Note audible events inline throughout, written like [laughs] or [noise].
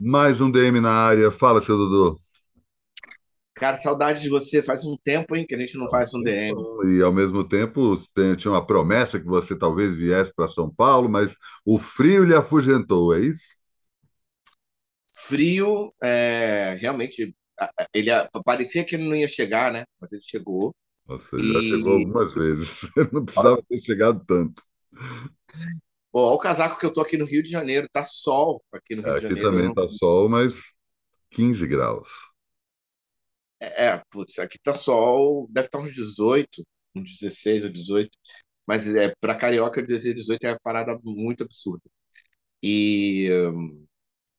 Mais um DM na área. Fala, seu Dudu. Cara, saudade de você. Faz um tempo, hein, que a gente não faz um DM. E ao mesmo tempo tem- tinha uma promessa que você talvez viesse para São Paulo, mas o frio lhe afugentou, é isso? Frio, é, realmente, ele parecia que ele não ia chegar, né? Mas ele chegou. Você já chegou E, algumas vezes. [laughs] Não precisava ter chegado tanto. Pô, olha o casaco que eu tô aqui no Rio de Janeiro. Tá sol aqui no Rio de Aqui Janeiro. Eu também não- está sol, mas 15 graus. É, é, putz, aqui tá sol. Deve estar uns 18, uns 16 ou 18. Mas é, para carioca, 16, 18 é uma parada muito absurda. E hum,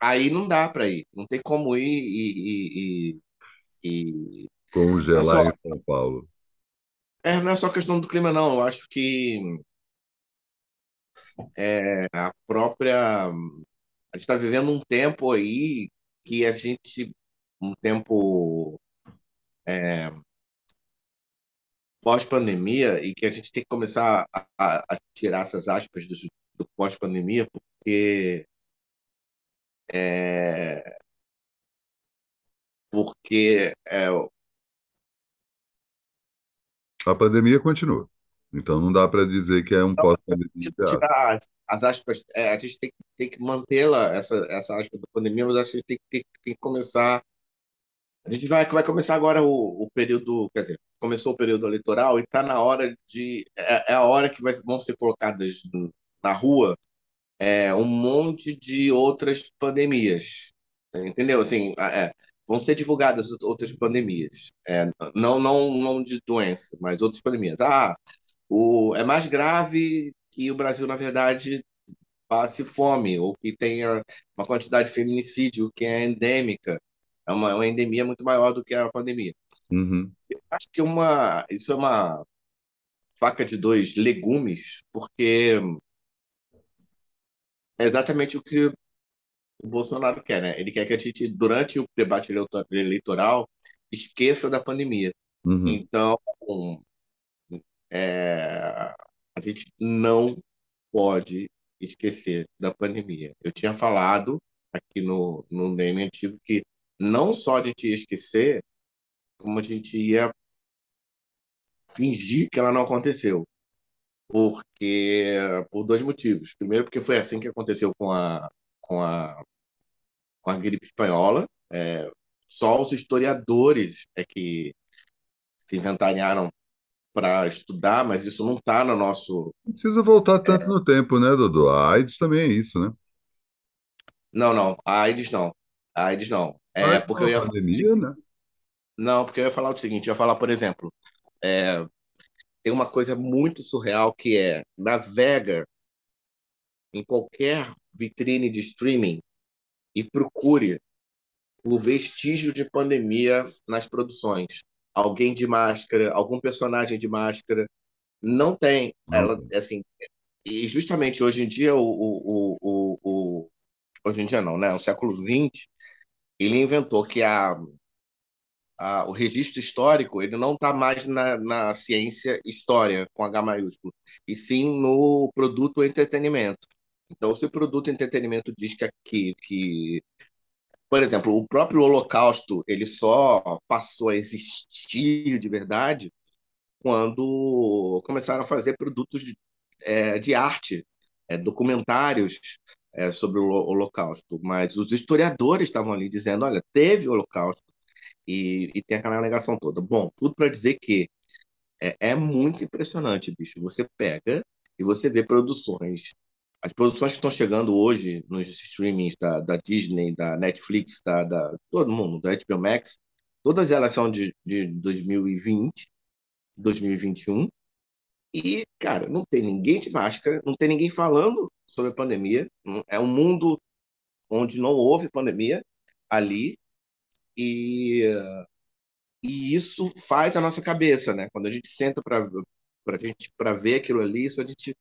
aí não dá para ir. Não tem como ir e, e, e, não é Congelar só, em São Paulo. é, não é só questão do clima, não. Eu acho que é, a própria. A gente está vivendo um tempo aí que a gente. Um tempo pós-pandemia e que a gente tem que começar a, a- a tirar essas aspas do, do pós-pandemia, porque, é, porque é, A pandemia continua. Então não dá para dizer que é um pós-pandemia. as, as aspas, é, a gente tem, que- tem que mantê-la, essa, essa aspa da pandemia, mas a gente tem, que- tem, tem que começar. A gente vai, vai começar agora o, o período, quer dizer, começou o período eleitoral e está na hora de. É, é a hora que vai, vão ser colocadas na rua é, um monte de outras pandemias. Entendeu? Assim, é, vão ser divulgadas outras pandemias. É, não, não, não de doença, mas outras pandemias. Ah, o, é mais grave que o Brasil, na verdade, passe fome, ou que tenha uma quantidade de feminicídio que é endêmica. É uma, uma endemia muito maior do que a pandemia. Uhum. Acho que uma, isso é uma faca de dois legumes, porque é exatamente o que o Bolsonaro quer, né? Ele quer que a gente, durante o debate eleitor- eleitoral, esqueça da pandemia. Uhum. Então, é, a gente não pode esquecer da pandemia. Eu tinha falado aqui no, no meme antigo que não só a gente ia esquecer, como a gente ia fingir que ela não aconteceu. Porque, por dois motivos. Primeiro, porque foi assim que aconteceu com a, com a, com a gripe espanhola. É, só os historiadores é que se inventariaram para estudar, mas isso não está no nosso. Não precisa voltar tanto no tempo, né, Dudu? A AIDS também é isso, né? Não, não, a AIDS não. A AIDS não. É AIDS é porque eu uma ia falar pandemia, seguinte. né? Não, porque eu ia falar o seguinte, eu ia falar, por exemplo, é, tem uma coisa muito surreal que é navega em qualquer vitrine de streaming e procure o vestígio de pandemia nas produções. Alguém de máscara, algum personagem de máscara. Não tem. Ela, assim, e justamente hoje em dia, o, o, o, o, hoje em dia não, né? O século XX, ele inventou que a, a, o registro histórico ele não está mais na, na ciência história, com H maiúsculo, e sim no produto entretenimento. Então, se o produto entretenimento diz que, que, que por exemplo, o próprio Holocausto ele só passou a existir de verdade quando começaram a fazer produtos de, é, de arte, é, documentários é, sobre o Holocausto. Mas os historiadores estavam ali dizendo: olha, teve Holocausto e, e tem aquela alegação toda. Bom, tudo para dizer que é, é muito impressionante, bicho. Você pega e você vê produções as produções que estão chegando hoje nos streamings da, da Disney, da Netflix, da, da todo mundo, da HBO Max, todas elas são de, de 2020, 2021, e, cara, não tem ninguém de máscara, não tem ninguém falando sobre a pandemia, é um mundo onde não houve pandemia ali, e, e isso faz a nossa cabeça, né? Quando a gente senta para a gente para ver aquilo ali, isso a gente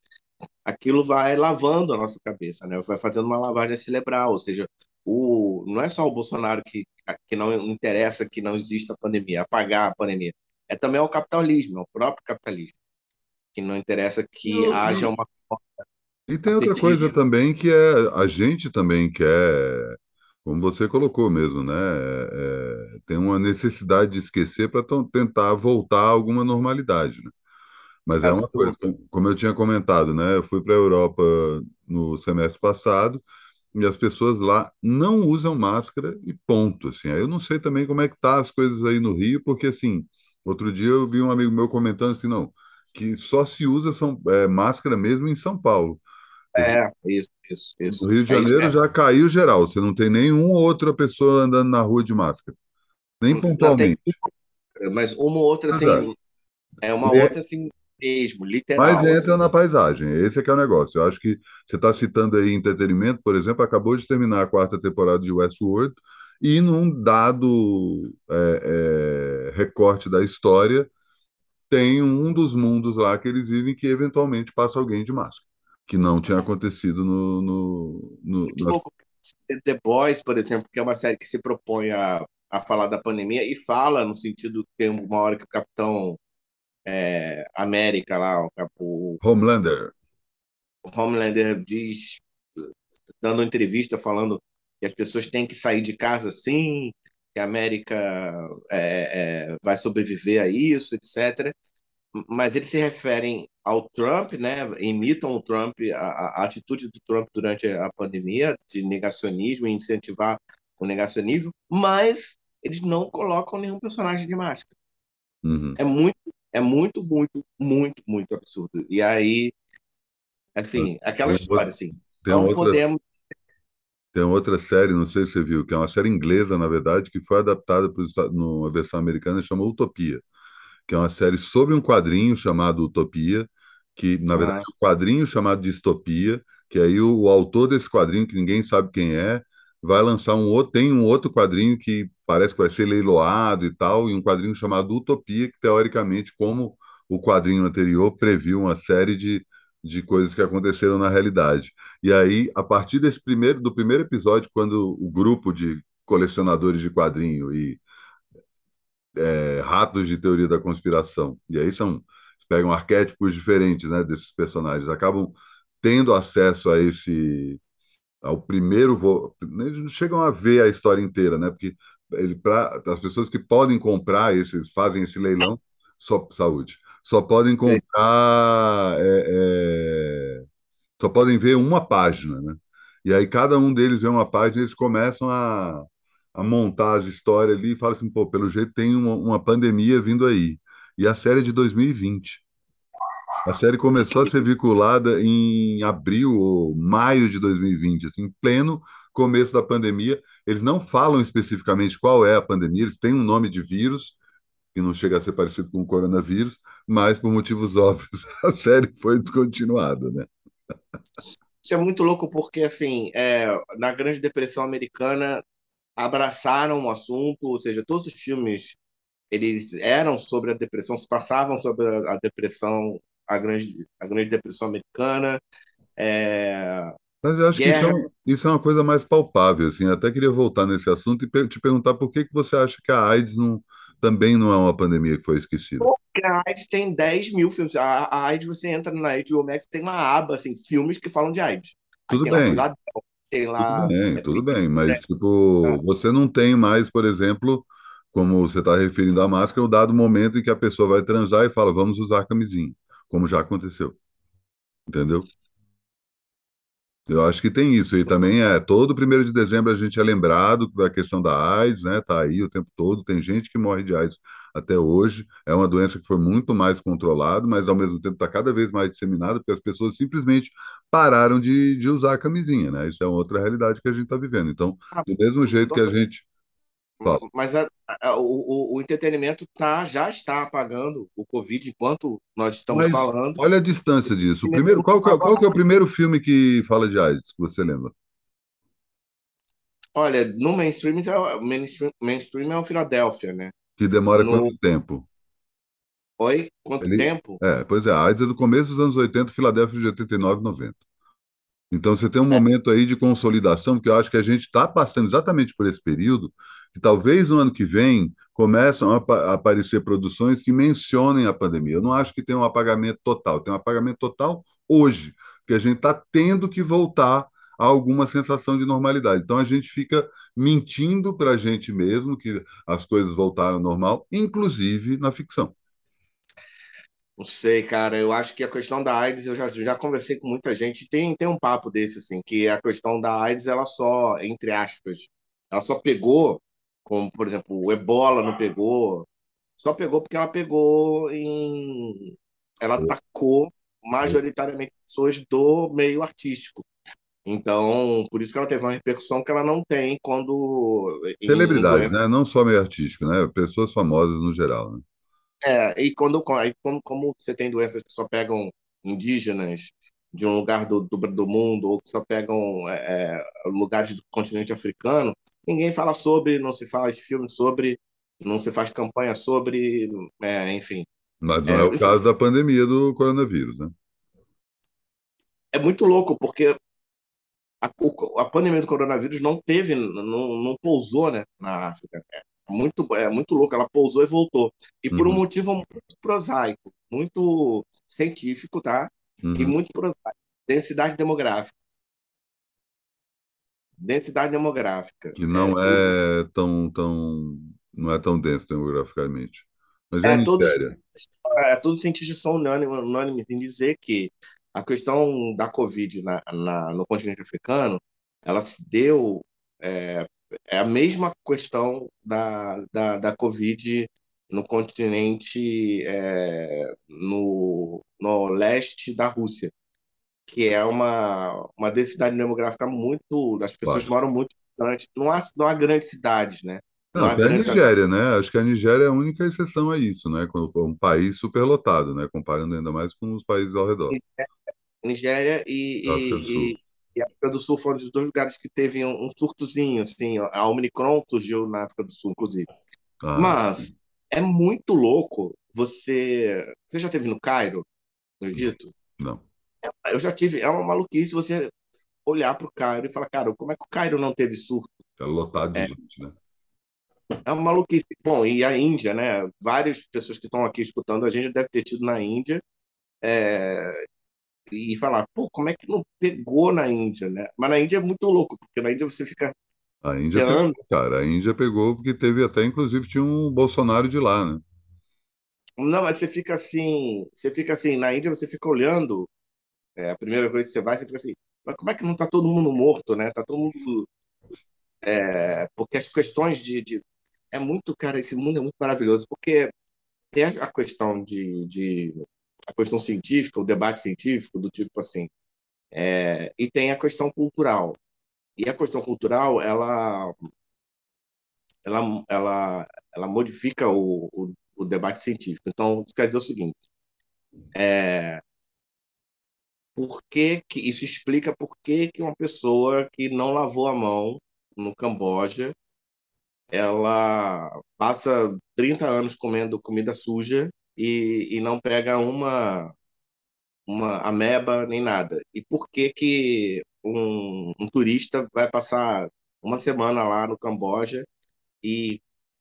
aquilo vai lavando a nossa cabeça, né? Vai fazendo uma lavagem cerebral, ou seja, o, não é só o Bolsonaro que, que não interessa que não exista pandemia, apagar a pandemia. É também o capitalismo, é o próprio capitalismo, que não interessa que Eu- haja eu- uma E tem outra coisa também que é a gente também quer como você colocou mesmo, né? É, é, tem uma necessidade de esquecer para tentar voltar a alguma normalidade, né? Mas é uma coisa, como eu tinha comentado, né? Eu fui para a Europa no semestre passado e as pessoas lá não usam máscara e ponto, assim. Aí eu não sei também como é que tá as coisas aí no Rio, porque assim, outro dia eu vi um amigo meu comentando assim, não, que só se usa são, é, máscara mesmo em São Paulo. É, isso, isso, isso. No Rio de é Janeiro já caiu geral, você não tem nenhuma outra pessoa andando na rua de máscara, nem pontualmente. Tem, mas uma ou outra, assim, é uma é, outra, assim, mesmo, literal. Mas entra assim. na paisagem, esse é que é o negócio. Eu acho que você está citando aí entretenimento, por exemplo, acabou de terminar a quarta temporada de Westworld, e num dado é, é, recorte da história, tem um dos mundos lá que eles vivem que eventualmente passa alguém de máscara, que não tinha acontecido no. no, no nas... The Boys, por exemplo, que é uma série que se propõe a, a falar da pandemia e fala no sentido que tem uma hora que o capitão é, América lá, o, Homelander. Homelander diz, dando entrevista falando que as pessoas têm que sair de casa sim, que a América é, é, vai sobreviver a isso, etc. Mas eles se referem ao Trump, né? imitam o Trump, a, a atitude do Trump durante a pandemia, de negacionismo, incentivar o negacionismo, mas eles não colocam nenhum personagem de máscara. Uhum. É muito é muito, muito, muito, muito absurdo. E aí, assim, aquela tem história, assim, não outra, podemos. Tem outra série, não sei se você viu, que é uma série inglesa, na verdade, que foi adaptada para numa versão americana, chamou Utopia, que é uma série sobre um quadrinho chamado Utopia, que, na verdade, é um quadrinho chamado Distopia, que aí o, o autor desse quadrinho, que ninguém sabe quem é, vai lançar um outro, tem um outro quadrinho que parece que vai ser leiloado e tal, e um quadrinho chamado Utopia, que teoricamente, como o quadrinho anterior, previu uma série de, de coisas que aconteceram na realidade. E aí, a partir desse primeiro, do primeiro episódio, quando o grupo de colecionadores de quadrinho e é, ratos de teoria da conspiração, e aí são pegam arquétipos diferentes né, desses personagens, acabam tendo acesso a esse ao primeiro voo, eles não chegam a ver a história inteira, né? Porque ele, pra, as pessoas que podem comprar esses, fazem esse leilão, só saúde, só podem comprar, é, é, só podem ver uma página, né? E aí cada um deles vê uma página, e eles começam a, a montar as histórias ali e falam assim, pô, pelo jeito tem uma, uma pandemia vindo aí. E a série é de 2020. A série começou a ser vinculada em abril ou maio de 2020, assim, pleno começo da pandemia. Eles não falam especificamente qual é a pandemia, eles têm um nome de vírus, que não chega a ser parecido com o coronavírus, mas por motivos [laughs] óbvios a série foi descontinuada, né? Isso é muito louco porque, assim, é, na Grande Depressão Americana abraçaram o assunto, ou seja, todos os filmes eles eram sobre a depressão, se passavam sobre a depressão a grande, a grande depressão americana. É... Mas eu acho Guerra... que isso é, isso é, uma coisa mais palpável. Assim. Eu até queria voltar nesse assunto e te perguntar por que, que você acha que a AIDS não, também não é uma pandemia que foi esquecida. Porque a AIDS tem 10 mil filmes. A, a AIDS, você entra na HBO Max, tem uma aba, assim, filmes que falam de AIDS. Tudo Aí bem. Lá, tem lá... Tudo bem, tudo bem. Mas, é. tipo, você não tem mais, por exemplo, como você está referindo à máscara, o dado momento em que a pessoa vai transar e fala, vamos usar camisinha como já aconteceu. Entendeu? Eu acho que tem isso. E também é todo primeiro de dezembro a gente é lembrado da questão da AIDS, né? Tá aí o tempo todo. Tem gente que morre de AIDS até hoje. É uma doença que foi muito mais controlada, mas ao mesmo tempo está cada vez mais disseminada, porque as pessoas simplesmente pararam de, de usar a camisinha, né? Isso é outra realidade que a gente está vivendo. Então, ah, do mesmo jeito que a gente Fala. Mas a, a, o, o, entretenimento tá, já está apagando o Covid enquanto nós estamos Mas falando. Olha a distância disso. O primeiro, qual, qual, qual é o primeiro filme que fala de AIDS, que você lembra? Olha, no mainstream, é mainstream, mainstream é o Filadélfia, né? Que demora no... quanto tempo? Oi? Quanto Ele... tempo? É, pois é, a AIDS é do começo dos anos 80, Filadélfia de 89 90. Então você tem um momento aí de consolidação que eu acho que a gente está passando exatamente por esse período, que talvez no ano que vem começam a, aparecer produções que mencionem a pandemia. Eu não acho que tem um apagamento total, tem um apagamento total hoje, que a gente está tendo que voltar a alguma sensação de normalidade. Então a gente fica mentindo para a gente mesmo que as coisas voltaram ao normal, inclusive na ficção. Não sei, cara. Eu acho que a questão da AIDS, eu já, já conversei com muita gente. Tem, tem um papo desse, assim, que a questão da AIDS, ela só, entre aspas, ela só pegou, como, por exemplo, o ebola não pegou, só pegou porque ela pegou em. Ela atacou majoritariamente pessoas do meio artístico. Então, por isso que ela teve uma repercussão que ela não tem quando. Celebridades, né? Não só meio artístico, né? Pessoas famosas no geral, né? É, e quando, aí, como, como você tem doenças que só pegam indígenas de um lugar do, do, do mundo, ou que só pegam é, é lugares do continente africano, ninguém fala sobre, não se faz filme sobre, não se faz campanha sobre, é, enfim. Mas não é, é o caso da pandemia do coronavírus, né? É muito louco, porque a, a pandemia do coronavírus não teve, não, não pousou né, na África. É muito, é muito louco, ela pousou e voltou. E por uhum. um motivo muito prosaico, muito científico, tá? Uhum. E muito prosaico. Densidade demográfica. Densidade demográfica. Que não é, é tão, tão, não é tão denso demograficamente. Mas é, é todos, é, todos cientistas são unânimes unânime em dizer que a questão da Covid na, na, no continente africano, ela se deu é, é a mesma questão da, da, da Covid no continente, é, no, no leste da Rússia, que é uma, uma densidade demográfica muito. As pessoas claro. moram muito distante. Não há, não há grandes cidades, né? Não, não até a Nigéria, né? Acho que a Nigéria é a única exceção a isso, né? Um país superlotado, né? Comparando ainda mais com os países ao redor. Nigéria e, e, e, e, a África do Sul foram os dois lugares que teve um, um surtozinho, assim. A Omicron surgiu na África do Sul, inclusive. Ah, Mas sim. é muito louco você... Você já teve no Cairo, no Egito? Não. Eu já tive. É uma maluquice você olhar para o Cairo e falar, cara, como é que o Cairo não teve surto? É lotado de é. gente, né? É uma maluquice. Bom, e a Índia, né? Várias pessoas que estão aqui escutando a gente deve ter tido na Índia. É, e falar, pô, como é que não pegou na Índia, né? Mas na Índia é muito louco, porque na Índia você fica. A Índia pegou, cara, a Índia pegou porque teve até, inclusive, tinha um Bolsonaro de lá, né? Não, mas você fica assim, você fica assim, na Índia você fica olhando, é, a primeira coisa que você vai, você fica assim, mas como é que não tá todo mundo morto, né? Tá todo mundo. É, porque as questões de, de, É muito, cara, esse mundo é muito maravilhoso, porque tem a questão de, de a questão científica, o debate científico, do tipo assim, é, e tem a questão cultural. E a questão cultural, ela, ela, ela, ela modifica o, o, o debate científico. Então, quer dizer o seguinte, é, por que, que isso explica por que, que uma pessoa que não lavou a mão no Camboja ela passa 30 anos comendo comida suja e, e não pega uma, uma ameba nem nada. E por que, que um, um turista vai passar uma semana lá no Camboja e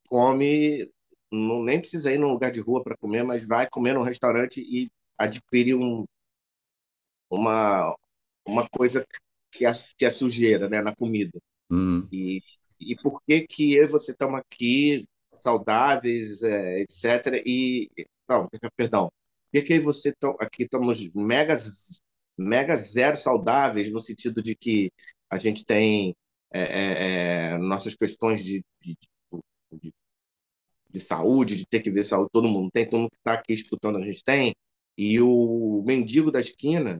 come, não, nem precisa ir num lugar de rua para comer, mas vai comer num restaurante e adquire um, uma, uma coisa que é, que é sujeira né, na comida. Uhum. E, e por que que eu e você estamos aqui saudáveis, é, etc. E não, perdão. Por que você tão, aqui estamos mega, mega zero saudáveis, no sentido de que a gente tem é, é, é nossas questões de, de, de, de, saúde, de ter que ver saúde, todo mundo tem, todo mundo que está aqui escutando a gente tem, e o mendigo da esquina,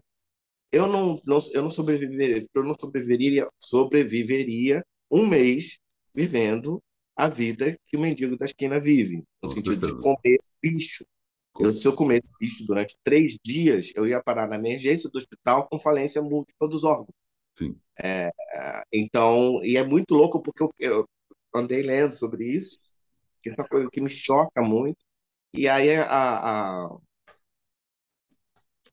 eu não, não, eu não sobreviveria, eu não sobreviveria, sobreviveria um mês vivendo a vida que o mendigo da esquina vive, no Com sentido certeza. de comer bicho. Eu, se eu comesse bicho durante três dias, eu ia parar na emergência do hospital com falência múltipla dos órgãos. É, então, e é muito louco porque eu, eu, andei lendo sobre isso, que é uma coisa que me choca muito. E aí a, a,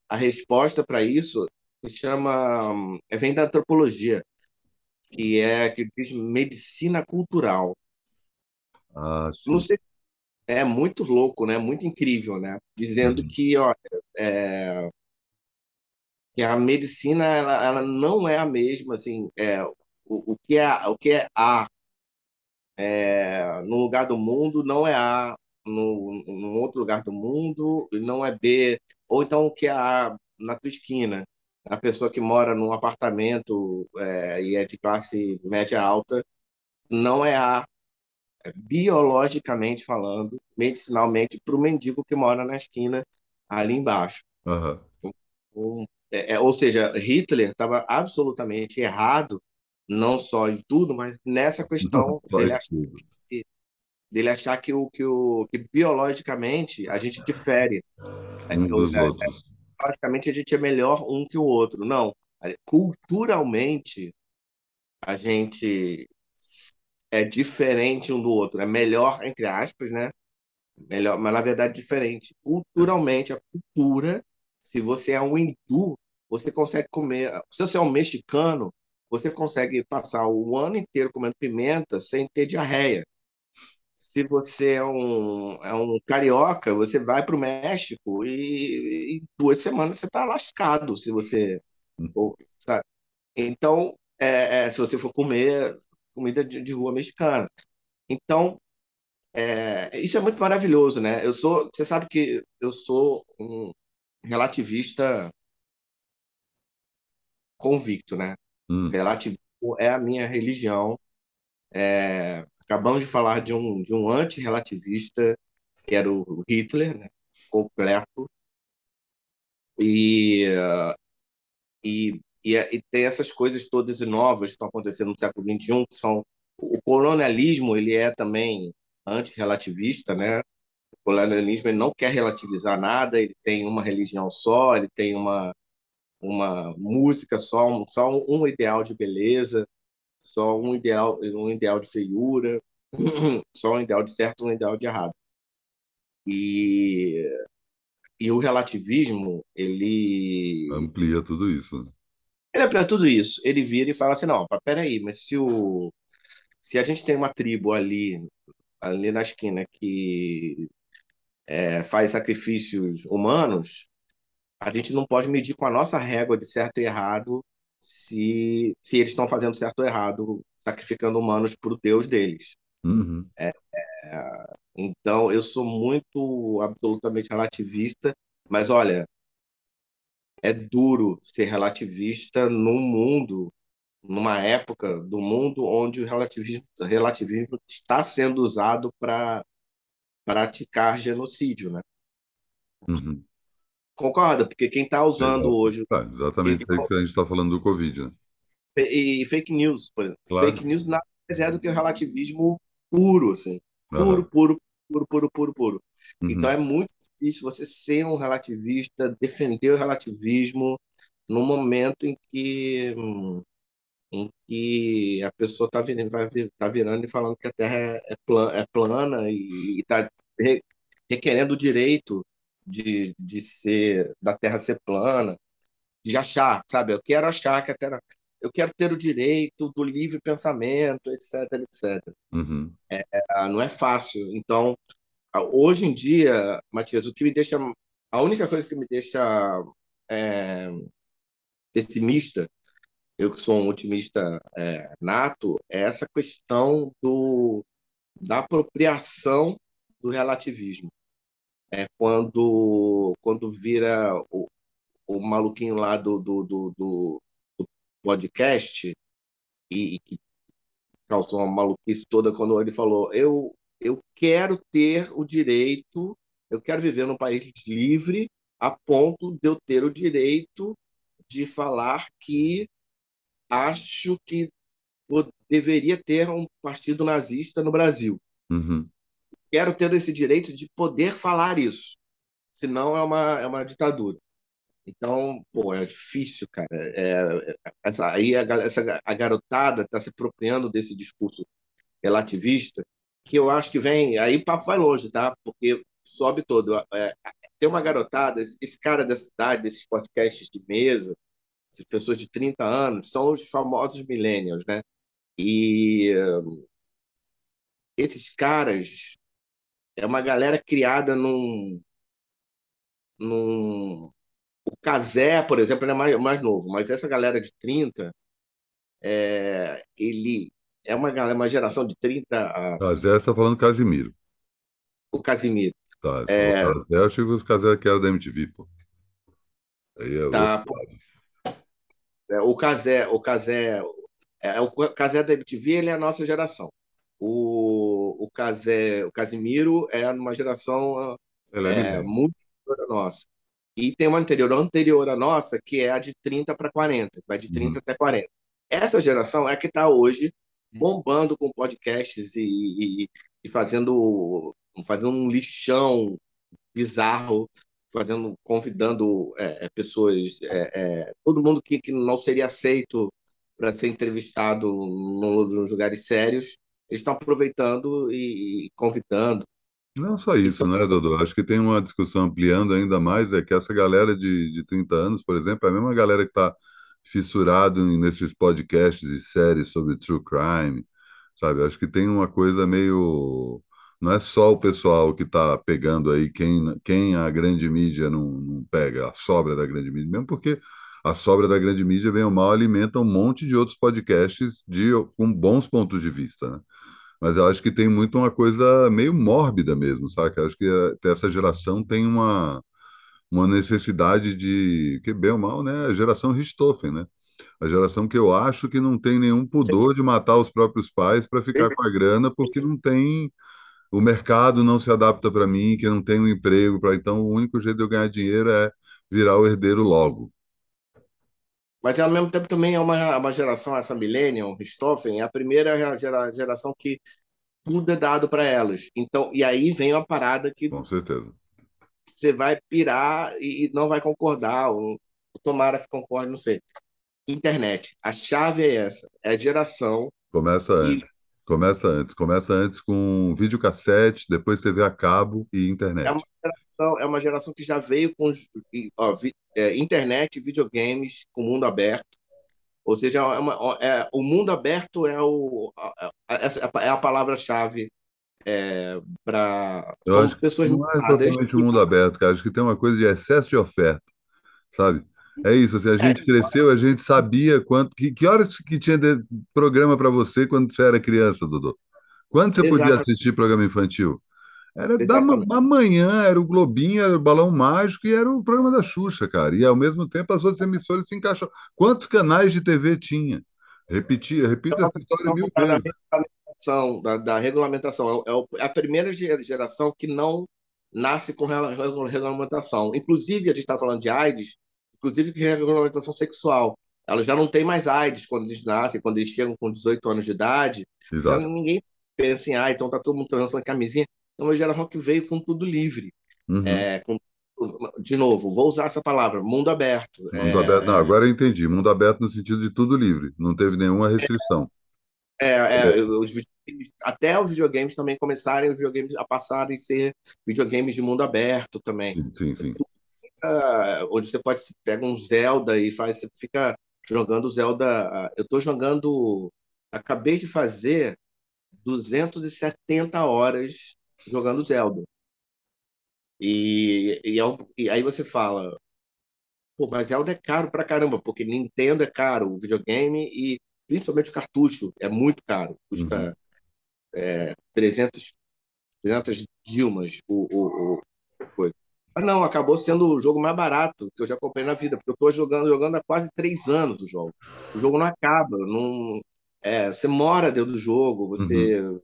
a resposta para isso se chama, vem da antropologia, que é que diz medicina cultural. Ah, Não sei é muito louco, né? Muito incrível, né? Dizendo uhum. que, olha, é... que a medicina ela, ela não é a mesma, assim, é, o, o que é o que é A é, no lugar do mundo não é A no, num outro lugar do mundo não é B, ou então o que é A na tua esquina, a pessoa que mora num apartamento é, e é de classe média alta não é A biologicamente falando, medicinalmente, para o mendigo que mora na esquina ali embaixo. Aham. Um, é, é, ou seja, Hitler estava absolutamente errado, não só em tudo, mas nessa questão Só dele achar que, dele achar que, o, que, o, que biologicamente a gente difere. É, Biologicamente a gente é melhor um que o outro. Não. Culturalmente a gente é diferente um do outro. É melhor, entre aspas, né? Melhor, mas na verdade diferente. Culturalmente, a cultura, se você é um hindu, você consegue comer. Se você é um mexicano, você consegue passar o ano inteiro comendo pimenta sem ter diarreia. Se você é um, é um carioca, você vai para o México e em duas semanas você está lascado. Se você, ou, sabe? Então, é, é, se você for comer comida de, de rua mexicana. Então, é, isso é muito maravilhoso, né? Eu sou, você sabe que eu sou um relativista convicto, né? Hum, Relativismo é a minha religião. É, acabamos de falar de um de um antirrelativista que era o Hitler, né? Completo e e, e, e tem essas coisas todas novas que estão acontecendo no século XXI, que são o colonialismo, ele é também antirrelativista, né? O colonialismo ele não quer relativizar nada, ele tem uma religião só, ele tem uma, uma música só, um, só um ideal de beleza, só um ideal, um ideal de feiura, [clears throat] só um ideal de certo, um ideal de errado. E, e o relativismo, ele, amplia tudo isso. né? ele para tudo isso. Ele vira e fala assim, não, peraí, mas se, o, se a gente tem uma tribo ali, ali na esquina que é, faz sacrifícios humanos, a gente não pode medir com a nossa régua de certo e errado se, se eles estão fazendo certo ou errado, sacrificando humanos para o Deus deles. Uhum, Então, eu sou muito absolutamente relativista, mas olha, é duro ser relativista num mundo, numa época do mundo onde o relativismo, relativismo está sendo usado para praticar genocídio, né? uhum. Concorda? Porque quem está usando Exato. hoje Tá, exatamente que a gente está falando do Covid, né? e fake news, por exemplo. Claro. Fake news nada mais é do que o relativismo puro, assim. Puro, Aham. puro, puro, puro, puro, puro. Uhum. Então é muito difícil você ser um relativista, defender o relativismo no momento em que hum, em que a pessoa está virando, vai tá virando e falando que a Terra é, é plan- é plana e está requerendo o direito de, de ser da Terra ser plana, de achar, sabe? Eu quero achar que a Terra, eu quero ter o direito do livre pensamento, etc, etc. Uhum. Ah, não é fácil. Então, hoje em dia, Matias, o que me deixa, a única coisa que me deixa é, pessimista, eu que sou um otimista é, nato, é essa questão do, da apropriação do relativismo. É quando, quando vira o, o maluquinho lá do, do, do, do, do podcast e, e causou uma maluquice toda quando ele falou: eu, eu quero ter o direito, eu quero viver num país livre a ponto de eu ter o direito de falar que acho que deveria ter um partido nazista no Brasil. Uhum. Quero ter esse direito de poder falar isso, senão é uma, é uma ditadura. Então, pô, é difícil, cara. É, essa, aí a, essa, a garotada está se apropriando desse discurso relativista, que eu acho que vem. Aí o papo vai longe, tá? Porque sobe todo. É, tem uma garotada, esse, esse cara da cidade, desses podcasts de mesa, essas pessoas de 30 anos, são os famosos millennials, né? E esses caras é uma galera criada num, num O Casé, por exemplo, ele é mais, mais novo, mas essa galera de 30, é, ele é uma, uma geração de 30 a... Casé está falando Casimiro. O Casimiro. Tá, é... Casé, eu achei que os Casé que era da MTV, pô. Aí é tá, é, o Casé, o Casé, é, o Casé da MTV, ele é a nossa geração. O, o, Casé, o Casimiro é uma geração é, é muito nossa. E tem uma anterior, anterior à nossa, que é a de 30 para 40, vai de 30 uhum. até 40. Essa geração é a que está hoje bombando com podcasts e, e, e, fazendo, fazendo um lixão bizarro, fazendo, convidando é, é pessoas, é, é, todo mundo que, que não seria aceito para ser entrevistado nos lugares sérios, eles estão aproveitando e, convidando. Não só isso, né, Dodô? Acho que tem uma discussão ampliando ainda mais, é que essa galera de, de 30 anos, por exemplo, é a mesma galera que está fissurado nesses podcasts e séries sobre true crime, sabe? Acho que tem uma coisa meio. Não é só o pessoal que está pegando aí quem, quem a grande mídia não, não pega, a sobra da grande mídia, mesmo porque a sobra da grande mídia, bem ou mal, alimenta um monte de outros podcasts de, com bons pontos de vista, né? Mas eu acho que tem muito uma coisa meio mórbida mesmo, sabe? Eu acho que eh, essa geração tem uma, uma necessidade de, que bem ou mal, né? A geração Richthofen, né? A geração que eu acho que não tem nenhum pudor de matar os próprios pais para ficar com a grana, porque não tem. O mercado não se adapta para mim, que não tem um emprego. Pra, então, o único jeito de eu ganhar dinheiro é virar o herdeiro logo. Mas, ao mesmo tempo, também é uma, uma geração, essa Millennium, Richthofen, é a primeira gera, geração que tudo é dado para elas. Então, e aí vem uma parada que. Com certeza. Você vai pirar e não vai concordar, ou tomara que concorde, não sei. Internet. A chave é essa. É a geração. Começa antes. Começa antes. Começa antes com videocassete, depois TV a cabo e internet. É uma geração, é uma geração que já veio com ó, vi, é, internet, videogames, com mundo aberto. Ou seja, é uma, é, o mundo aberto é, o, é, é a palavra-chave é, para pessoas não é totalmente o mundo aberto, cara. Acho que tem uma coisa de excesso de oferta, sabe? É isso, assim, a gente é, cresceu, a gente sabia quanto que, que horas que tinha programa para você quando você era criança, Dudu? Quando você Exatamente. podia assistir programa infantil? Era Exatamente. da manhã, era o Globinho, era o Balão Mágico e era o programa da Xuxa, cara. E ao mesmo tempo as outras emissoras se encaixam. Quantos canais de TV tinha? Repetia, repita essa história mil vezes. Da, da regulamentação. É, é, a primeira geração que não nasce com regulamentação. Inclusive, a gente está falando de AIDS, inclusive que regulamentação sexual. Ela já não tem mais AIDS quando eles nascem, quando eles chegam com 18 anos de idade. Exato. Já ninguém pensa em AIDS, então tá todo mundo transando camisinha. É uma geração que veio com tudo livre. Uhum. É, com, de novo, vou usar essa palavra, mundo aberto. Mundo é, aberto. Não, agora eu entendi. Mundo aberto no sentido de tudo livre. Não teve nenhuma restrição. É, é, os até os videogames também começarem os videogames a passarem a ser videogames de mundo aberto também. Sim, sim. Onde você pode pegar um Zelda e faz, você fica jogando Zelda. Eu estou jogando, acabei de fazer 270 horas jogando Zelda. E, e, é e, aí você fala, pô, mas Zelda é caro pra caramba, porque Nintendo é caro, o videogame e principalmente o cartucho é muito caro, custa uhum. é, 300, 300 Dilmas o, o, o Ah, não, acabou sendo o jogo mais barato que eu já comprei na vida, porque eu estou jogando, jogando há quase três anos o jogo. O jogo não acaba, não, é, você mora dentro do jogo, você uhum.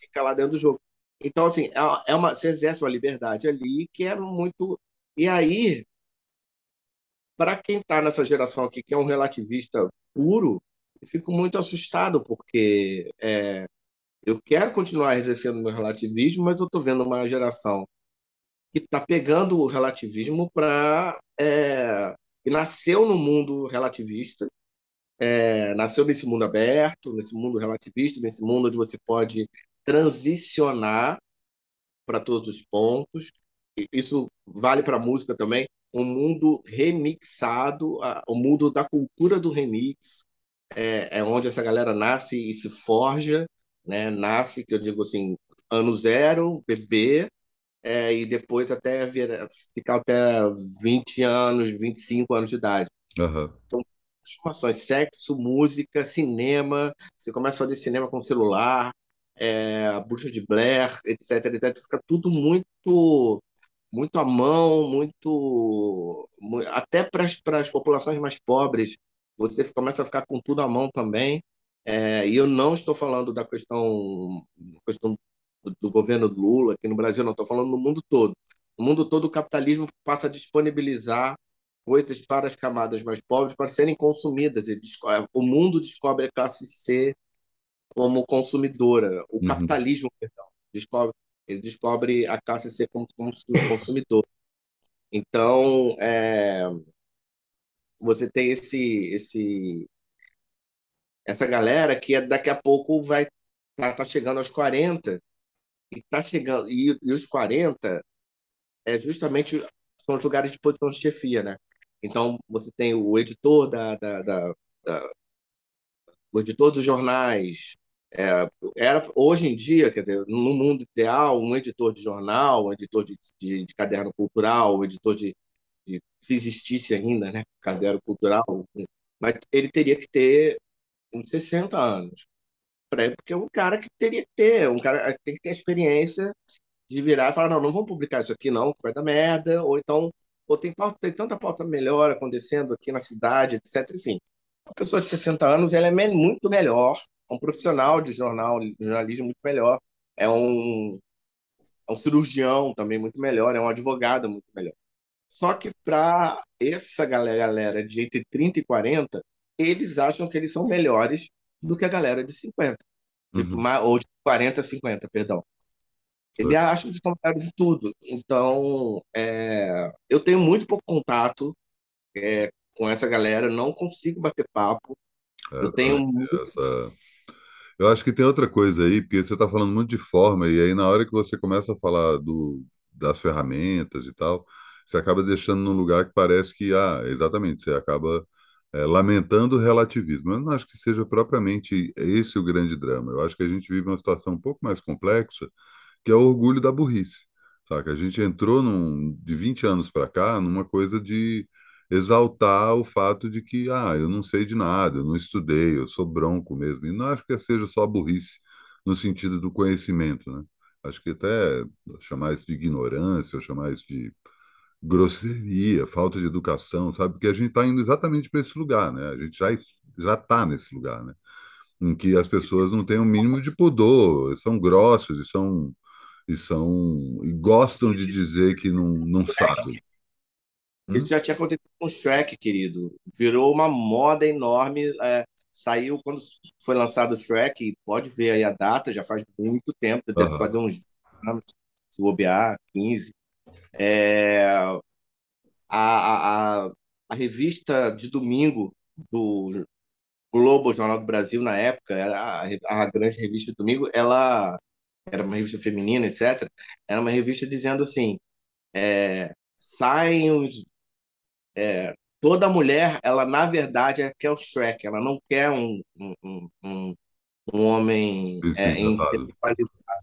fica lá dentro do jogo. Então, assim, é, é uma, você exerce uma liberdade ali que é muito. E aí, para quem está nessa geração aqui, que é um relativista puro, eu fico muito assustado, porque é, eu quero continuar exercendo meu relativismo, mas eu estou vendo uma geração que está pegando o relativismo para. É, que nasceu no mundo relativista, é, nasceu nesse mundo aberto, nesse mundo relativista, nesse mundo onde você pode transicionar para todos os pontos. Isso vale para a música também. Um mundo remixado, o mundo da cultura do remix, é, é, onde essa galera nasce e se forja, né? Nasce, que eu digo assim, ano zero, bebê, é, e depois até vira, ficar até 20 anos, 25 anos de idade. Uhum. Então, transformações, sexo, música, cinema, você começa a fazer cinema com celular, é, a Bruxa de Blair, etc, etc, fica tudo muito muito à mão, muito, muito até para as populações mais pobres, você começa a ficar com tudo à mão também. É, e eu não estou falando da questão, questão do, governo Lula aqui no Brasil, não estou falando no mundo todo. No mundo todo, o capitalismo passa a disponibilizar coisas para as camadas mais pobres para serem consumidas. O mundo descobre a classe C como consumidora, o uhum. capitalismo, perdão, descobre, ele descobre a classe C como, consumidor. Então, é, você tem esse, esse, essa galera que daqui a pouco vai tá, tá chegando aos 40 e tá chegando e, e os 40 é justamente são os lugares de posição de chefia, né? Então você tem o editor da, da, da, da o editor dos jornais, é, era, hoje em dia, quer dizer, no mundo ideal, um editor de jornal, um editor de, de, de caderno cultural, um editor de, de, se existisse ainda, né, caderno cultural, mas ele teria que ter uns 60 anos, porque é um cara que teria que ter, um cara tem que ter a experiência de virar e falar, não, não vamos publicar isso aqui não, vai dar merda, ou então, ou tem, pauta, tem tanta pauta melhor acontecendo aqui na cidade, etc, enfim. Uma pessoa de 60 anos, ela é muito melhor um profissional de jornal, de jornalismo muito melhor, é um, é um cirurgião também muito melhor, é um advogado muito melhor. Só que para essa galera de entre 30 e 40, eles acham que eles são melhores do que a galera de 50. Uhum. Ou de 40 a 50, perdão. Eles acham que são melhores de tudo. Então, é, eu tenho muito pouco contato é, com essa galera, não consigo bater papo. É, eu tenho muito... essa, eu acho que tem outra coisa aí, porque você está falando muito de forma, e aí na hora que você começa a falar do, das ferramentas e tal, você acaba deixando num lugar que parece que, ah, exatamente, você acaba é, lamentando o relativismo. Eu não acho que seja propriamente esse o grande drama. Eu acho que a gente vive uma situação um pouco mais complexa, que é o orgulho da burrice. Saca? A gente entrou num, de 20 anos para cá numa coisa de exaltar o fato de que, ah, eu não sei de nada, eu não estudei, eu sou bronco mesmo. E não acho que seja só burrice no sentido do conhecimento, né? Acho que até chamar isso de ignorância, ou chamar isso de grosseria, falta de educação, sabe? Porque a gente está indo exatamente para esse lugar, né? A gente já já está nesse lugar, né? Em que as pessoas não têm o um mínimo de pudor, são grossos e são e são e gostam de dizer que não, não sabem. Isso hum? já tinha acontecido com o Shrek, querido. Virou uma moda enorme. É, saiu quando foi lançado o Shrek, pode ver aí a data, já faz muito tempo, deve uhum. fazer uns anos, se bobear, 15. É, a, a, a revista de domingo do Globo Jornal do Brasil, na época, era a, a grande revista de domingo, ela era uma revista feminina, etc. Era uma revista dizendo assim: é, saem os é, toda mulher, ela na verdade é, quer o Shrek, ela não quer um, um, um, um homem é, intelectualizado.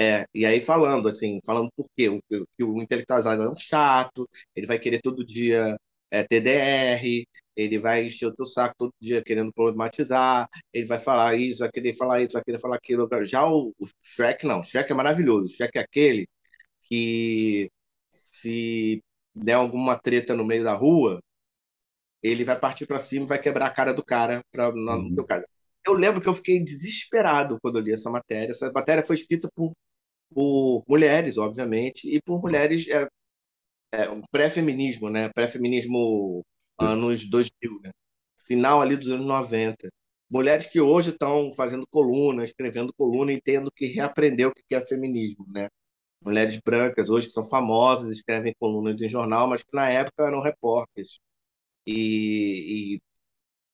É, e aí falando assim, falando por quê? O, que o intelectualizado é um chato, ele vai querer todo dia é, TDR, ele vai encher o teu saco todo dia querendo problematizar, ele vai falar isso, vai querer falar isso, vai querer falar aquilo. Já o, o Shrek não, o Shrek é maravilhoso. O Shrek é aquele que se der alguma treta no meio da rua, ele vai partir para cima e vai quebrar a cara do cara, pra, no, uhum. teu caso. Eu lembro que eu fiquei desesperado quando eu li essa matéria. Essa matéria foi escrita por, por mulheres, obviamente, e por mulheres é, é, um pré-feminismo, né? Pré-feminismo anos 2000, né? final ali dos anos 90. Mulheres que hoje estão fazendo coluna, escrevendo coluna e tendo que reaprender o que é feminismo, né? mulheres brancas hoje que são famosas, escrevem colunas em jornal, mas que na época eram repórteres. E, e,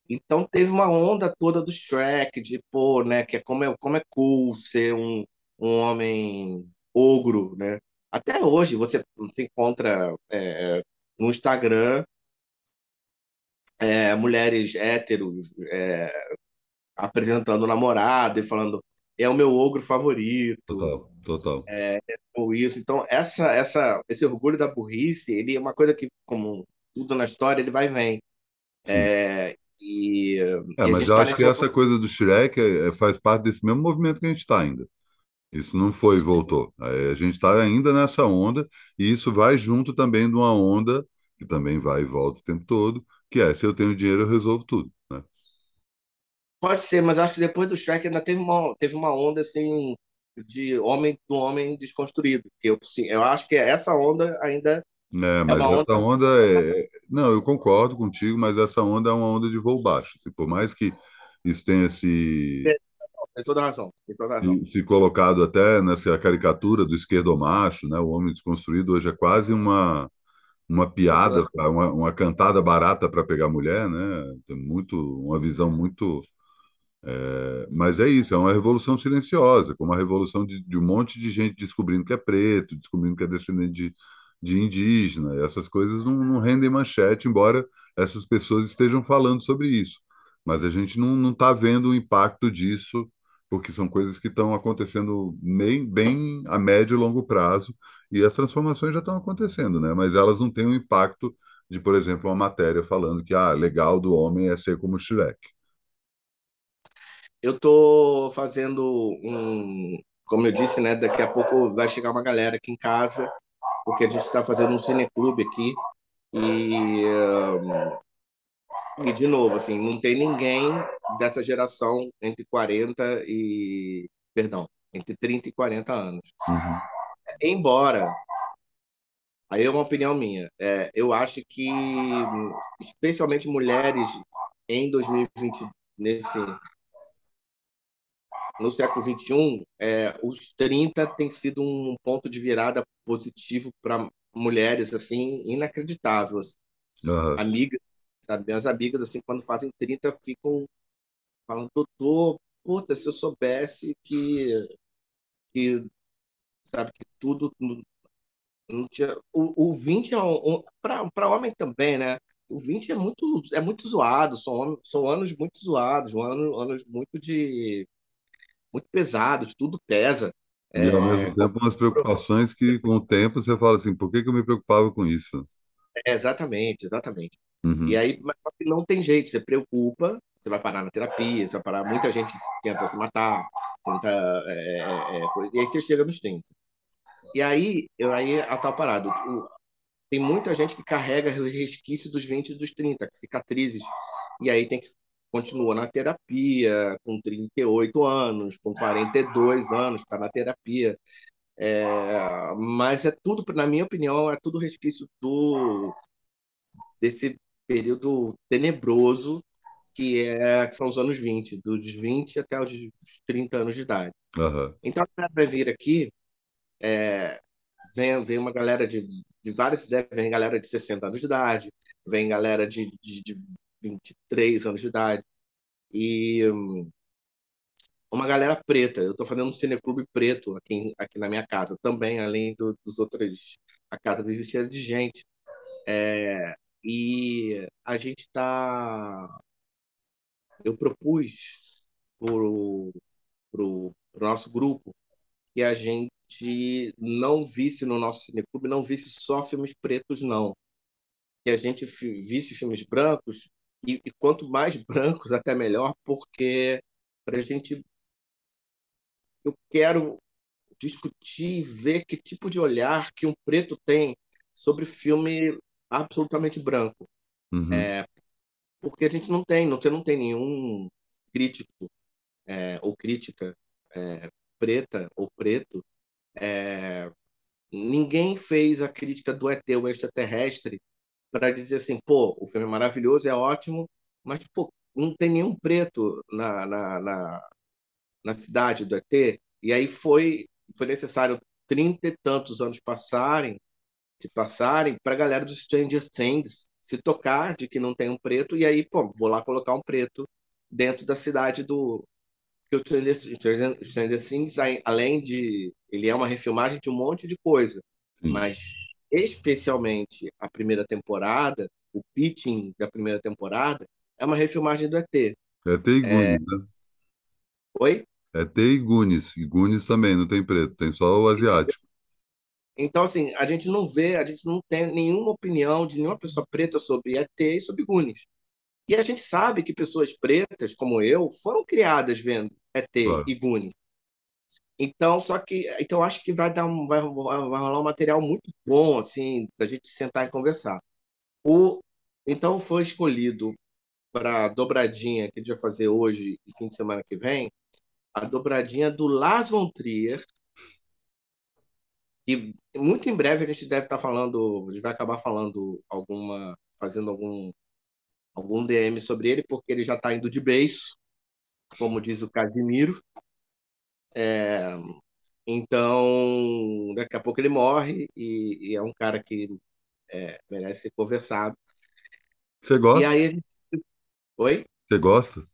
então teve uma onda toda do Shrek, de pô, né, que é como é, como é cool ser um, um homem ogro, né? Até hoje você, você encontra é, no Instagram é, mulheres héteros é, apresentando namorado e falando é o meu ogro favorito. Total. É, ou isso. Então, essa, essa, esse orgulho da burrice, ele é uma coisa que, como tudo na história, ele vai e vem. É, e, É, e mas eu está acho que essa coisa do Shrek é- faz parte desse mesmo movimento que a gente está ainda. Isso não foi e voltou. É, a gente está ainda nessa onda, e isso vai junto também de uma onda, que também vai e volta o tempo todo, que é, se eu tenho dinheiro, eu resolvo tudo, né? Pode ser, mas acho que depois do Shrek ainda teve uma, teve uma onda assim de homem do homem desconstruído. Que eu, sim, eu acho que essa onda ainda É, é mas onda. essa onda é... é- Não, eu concordo contigo, mas essa onda é uma onda de voo baixo. assim, por mais que isso tenha se, Tem toda razão, tem toda razão. se, se colocado até nessa caricatura do esquerdomacho, né? O homem desconstruído hoje é quase uma uma piada, uma, uma cantada barata para pegar mulher, né? Tem muito, uma visão muito. é, Mas é isso, é uma revolução silenciosa, como a revolução de, de um monte de gente descobrindo que é preto, descobrindo que é descendente de, de indígena. E essas coisas não, não rendem manchete, embora essas pessoas estejam falando sobre isso. Mas a gente não está vendo o impacto disso, porque são coisas que estão acontecendo bem, bem a médio e longo prazo e as transformações já estão acontecendo, né? Mas elas não têm o impacto de, por exemplo, uma matéria falando que ah, legal do homem é ser como Shrek. Eu tô fazendo um, como eu disse, né? Daqui a pouco vai chegar uma galera aqui em casa, porque a gente está fazendo um cineclube aqui e, e de novo, assim, não tem ninguém dessa geração entre 40 e, perdão, entre 30 e 40 anos. Uhum. Embora, aí é uma opinião minha, é, eu acho que, especialmente mulheres em 2020, nesse no século XXI, é, os 30 tem sido um ponto de virada positivo para mulheres, assim, inacreditável. assim. Aham. Amigas, sabe? Minhas amigas, assim, quando fazem 30, ficam falando, doutor, puta, se eu soubesse que, que sabe, que tudo não, tinha... O, o 20 é um, um, para homem também, né? O 20 é muito, é muito zoado, são, são anos muito zoados, ano, anos muito de muito pesados, tudo pesa. E ao mesmo É, tempo umas preocupações que com o tempo você fala assim, por que que eu me preocupava com isso? É, exatamente, exatamente. E Uhum. aí, mas só que não tem jeito, você preocupa, você vai parar na terapia, você vai parar, muita gente tenta se matar, tenta, é, é, é, coisa- e aí você chega nos 30. E aí, eu, aí a tal parada, o- tem muita gente que carrega o resquício dos 20 e dos 30, cicatrizes, e aí tem que continua na terapia, com 38 anos, com 42 anos, está na terapia. É, mas é tudo, na minha opinião, é tudo resquício do desse período tenebroso que, é, que são os anos 20, dos 20 até os 30 anos de idade. Aham. Então, a galera vai vir aqui, vem, vem uma galera de, de várias ideias, vem galera de 60 anos de idade, vem galera de, de, de 23 anos de idade, e hum, uma galera preta. Eu estou fazendo um cineclube preto aqui, aqui na minha casa também, além do, dos outros. A casa vive cheia de gente. É, e a gente está. Eu propus pro, pro, pro nosso grupo que a gente não visse no nosso cineclube, não visse só filmes pretos, não. Que a gente visse filmes brancos, e, e quanto mais [laughs] brancos, até melhor, porque para a gente. Eu quero discutir e ver que tipo de olhar que um preto tem sobre filme absolutamente branco. Uhum. Porque a gente não tem, você não tem nenhum crítico é, ou crítica é, preta ou preto. é, ninguém fez a crítica do ET, o extraterrestre, para dizer assim, pô, o filme é maravilhoso, é ótimo, mas pô, não tem nenhum preto na, na, na, na cidade do ET. E aí foi, foi necessário trinta e tantos anos passarem, se passarem, para a galera do Stranger Things se tocar de que não tem um preto, e aí, pô, vou lá colocar um preto dentro da cidade do. Porque o Stranger, Stranger, Stranger Things, além de. Ele é uma refilmagem de um monte de coisa, Sim. mas especialmente a primeira temporada, o pitching da primeira temporada, é uma refilmagem do ET. É ter Goonies, né? Oi? É T e Goonies. E Goonies também, não tem preto, tem só o asiático. Então, assim, a gente não vê, a gente não tem nenhuma opinião de nenhuma pessoa preta sobre ET e sobre Goonies. E a gente sabe que pessoas pretas, como eu, foram criadas vendo ET Claro. e Goonies. Então, só que, então acho que vai dar um, vai, vai rolar um material muito bom, assim, da gente sentar e conversar. O, então foi escolhido para a dobradinha que a gente vai fazer hoje e fim de semana que vem, a dobradinha do Lars von Trier, e muito em breve a gente deve estar falando, a gente vai acabar falando alguma, fazendo algum algum DM sobre ele, porque ele já está indo de beiço, como diz o Casimiro. É, então, daqui a pouco ele morre e, e é um cara que é, merece ser conversado. Você E gosta? aí a gente... Oi? Você gosta?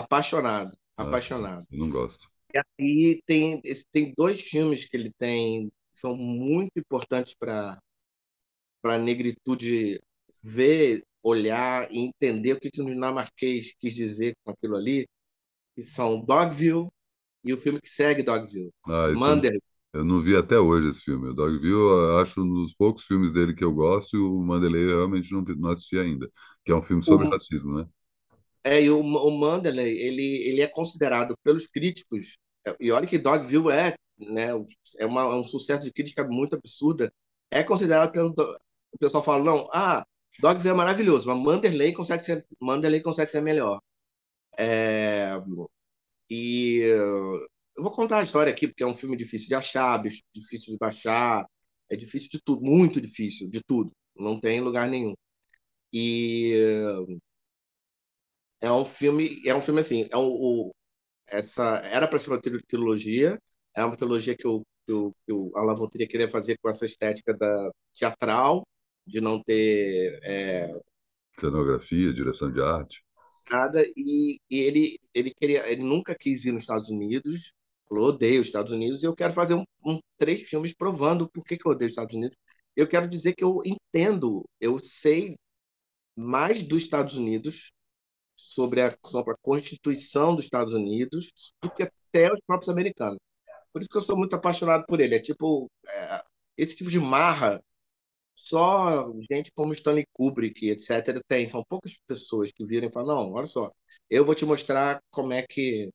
Apaixonado, Ah, apaixonado. eu não gosto. E aí tem, tem dois filmes que ele tem, são muito importantes para a negritude ver, olhar e entender o que, que o dinamarquês quis dizer com aquilo ali, que são Dogville e o filme que segue Dogville, Ah, Manderley. eu, não vi até hoje esse filme. O Dogville, eu acho um dos poucos filmes dele que eu gosto e o Manderley eu realmente não, não assisti ainda. Que é um filme sobre O, racismo, né? É, e o, o ele, ele é considerado pelos críticos, e olha que Dogville é, né, é, uma, é um sucesso de crítica muito absurda, é considerado pelo... O pessoal fala, não, ah, Dogville é maravilhoso, mas Manderley consegue ser, Manderley consegue ser melhor. É, e eu vou contar a história aqui, porque é um filme difícil de achar, difícil de baixar, é difícil de tudo, muito difícil, de tudo. Não tem em lugar nenhum. E é um filme, é um filme assim, é o, o- essa era para ser uma tri- trilogia, é uma trilogia que o que o, que o Alan von Trier queria fazer com essa estética da teatral, de não ter é, Cenografia, direção de arte. nada e, e ele ele queria ele nunca quis ir nos Estados Unidos falou odeio os Estados Unidos e eu quero fazer um, um- três filmes provando por que, que eu odeio os Estados Unidos eu quero dizer que eu entendo eu sei mais dos Estados Unidos sobre a, sobre a Constituição dos Estados Unidos do que até os próprios americanos por isso que eu sou muito apaixonado por ele é tipo é, esse tipo de marra só gente como Stanley Kubrick, etc., tem. São poucas pessoas que viram e falam: não, olha só, eu vou te mostrar como é que.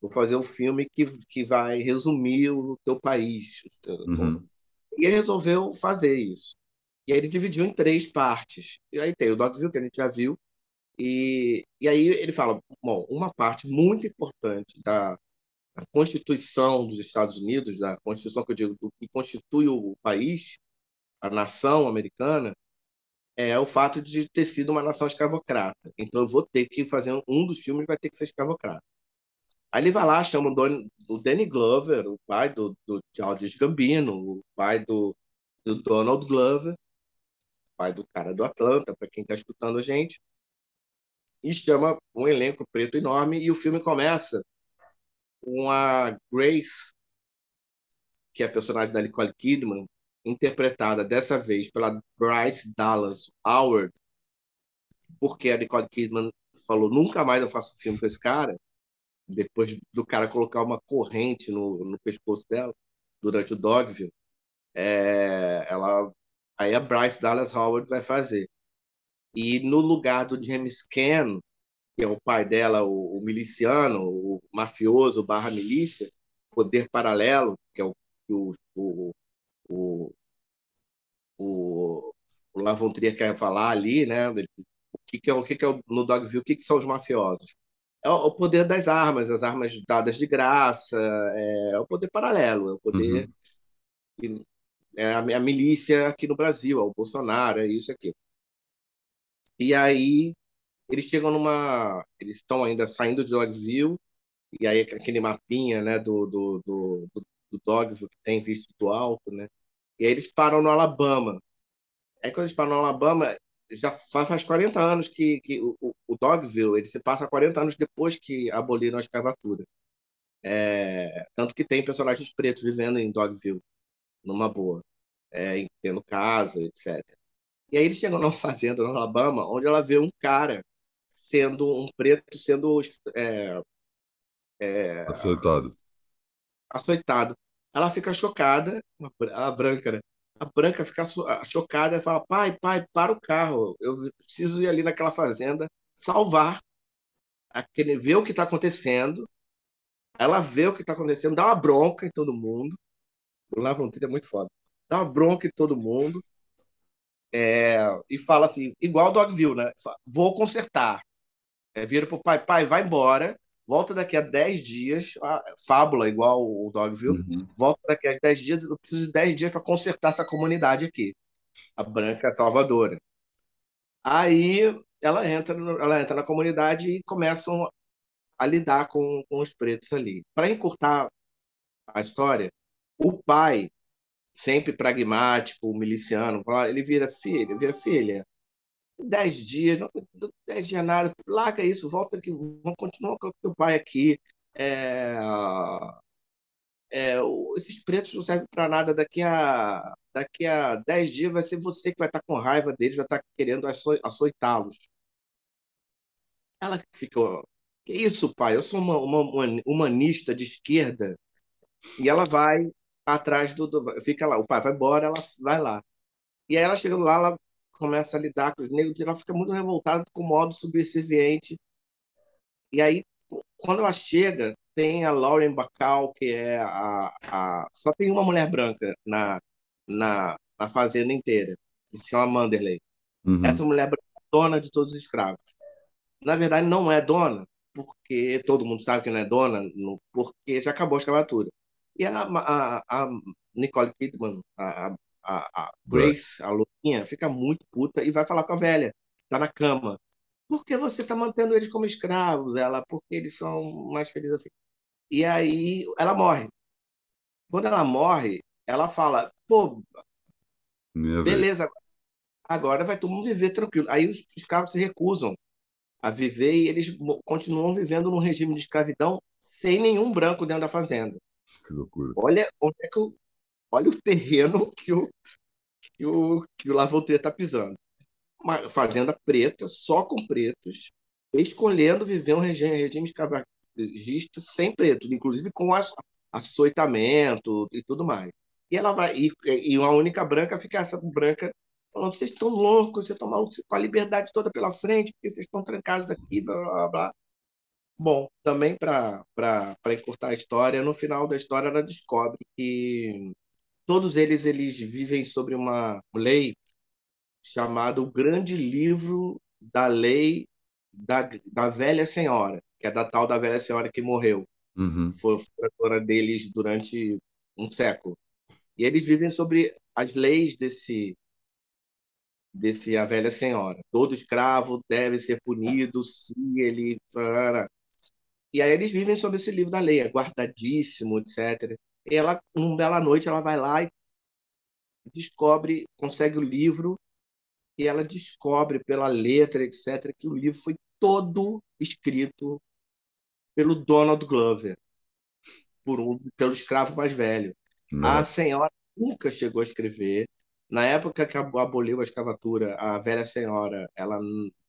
Vou fazer um filme que, que vai resumir o teu país. Uhum. E ele resolveu fazer isso. E aí ele dividiu em três partes. E aí tem o Dogville, que a gente já viu. E, e aí ele fala: bom, uma parte muito importante da, da Constituição dos Estados Unidos, da Constituição que eu digo, do que constitui o país, a nação americana, é o fato de ter sido uma nação escravocrata. Então eu vou ter que fazer um, dos filmes vai ter que ser escravocrata. Aí ele vai lá, chama o, Don, o Danny Glover, o pai do, do Childish Gambino, o pai do, do Donald Glover, pai do cara do Atlanta, para quem está escutando a gente, e chama um elenco preto enorme e o filme começa com a Grace, que é a personagem da Nicole Kidman, interpretada dessa vez pela Bryce Dallas Howard, porque a Nicole Kidman falou nunca mais eu faço filme com esse cara, depois do cara colocar uma corrente no, no pescoço dela durante o Dogville, é, ela aí a Bryce Dallas Howard vai fazer. E no lugar do James Caan, que é o pai dela, o, o miliciano, o mafioso barra milícia, Poder Paralelo, que é o, o, o, o, o, o Lavon Trier quer falar ali, né? O que, que é o que, que é o, no Dogville, o que, que são os mafiosos? É o, o poder das armas, as armas dadas de graça, é, o poder paralelo, é o poder. Uhum. É a, a milícia aqui no Brasil, é o Bolsonaro, é isso aqui. E aí eles chegam numa. Eles estão ainda saindo de Dogville, e aí aquele mapinha né, do, do, do, do Dogville que tem visto do alto, né? E aí eles param no Alabama. Aí quando eles param no Alabama, já faz, faz 40 anos que, que o, o Dogville ele se passa 40 anos depois que aboliram a escravatura. É, tanto que tem personagens pretos vivendo em Dogville, numa boa, é, tendo casa, etc. E aí eles chegam numa [laughs] fazenda no Alabama, onde ela vê um cara sendo um preto sendo é, é, Açoitado. açoitado. Ela fica chocada, a branca, né? A branca fica chocada e fala: pai, pai, para o carro. Eu preciso ir ali naquela fazenda salvar, aquele, ver o que está acontecendo. Ela vê o que está acontecendo, dá uma bronca em todo mundo. O Lavonteira é muito foda. Dá uma bronca em todo mundo. É, e fala assim, igual o Dogville, né? Vou consertar. É, vira pro pai, pai, vai embora, volta daqui a 10 dias, a fábula igual o Dogville, uhum. volta daqui a 10 dias, eu preciso de 10 dias para consertar essa comunidade aqui, a Branca Salvadora. Aí ela entra, ela entra na comunidade e começam a lidar com, com os pretos ali. Para encurtar a história, o pai, sempre pragmático, miliciano, ele vira filha, vira filha. Dez dias, não, dez dias nada, larga isso, volta aqui, vamos continuar com o teu pai aqui. É, é, esses pretos não servem para nada. Daqui a, daqui a dez dias vai ser você que vai estar tá com raiva deles, vai estar tá querendo açoitá-los. Ela ficou, que isso, pai? Eu sou uma, uma, humanista de esquerda. E ela vai atrás do, do, Fica lá, o pai vai embora, ela vai lá. E aí ela chegando lá, ela começa a lidar com os negros e ela fica muito revoltada com o modo subserviente. E aí, quando ela chega, tem a Lauren Bacall, que é a, a. Só tem uma mulher branca na, na, na fazenda inteira, que se chama Manderley. Uhum. Essa mulher branca é dona de todos os escravos. Na verdade, não é dona, porque todo mundo sabe que não é dona, porque já acabou a escravatura. E a, a, a Nicole Kidman, a, a, a Grace, a Luinha, fica muito puta e vai falar com a velha, tá na cama. Por que você tá mantendo eles como escravos? Ela, porque eles são mais felizes assim. E aí ela morre. Quando ela morre, ela fala, pô, Minha beleza, vez. agora vai todo mundo viver tranquilo. Aí os escravos se recusam a viver e eles continuam vivendo num regime de escravidão sem nenhum branco dentro da fazenda. Que loucura. Olha onde é que olha o terreno que o que o que o Lavoisier está pisando. Uma fazenda preta, só com pretos, escolhendo viver um regime, regime escravagista sem preto, inclusive com açoitamento e tudo mais. E ela vai e, e uma única branca fica essa branca falando: vocês estão loucos, vocês estão malucos, com a liberdade toda pela frente, porque vocês estão trancados aqui, blá, blá, blá. Bom, também para encurtar a história, no final da história ela descobre que todos eles eles vivem sobre uma lei chamada o Grande Livro da Lei da, da Velha Senhora, que é da tal da Velha Senhora que morreu. Uhum. Foi a deles durante um século. E eles vivem sobre as leis desse desse a velha senhora. Todo escravo deve ser punido se ele. E aí eles vivem sob esse livro da lei, é guardadíssimo, etc. E ela, numa bela noite, ela vai lá e descobre, consegue o livro e ela descobre pela letra, etc., que o livro foi todo escrito pelo Donald Glover, por um, pelo escravo mais velho. Nossa. A senhora nunca chegou a escrever, na época que aboliu a escravatura, a velha senhora, ela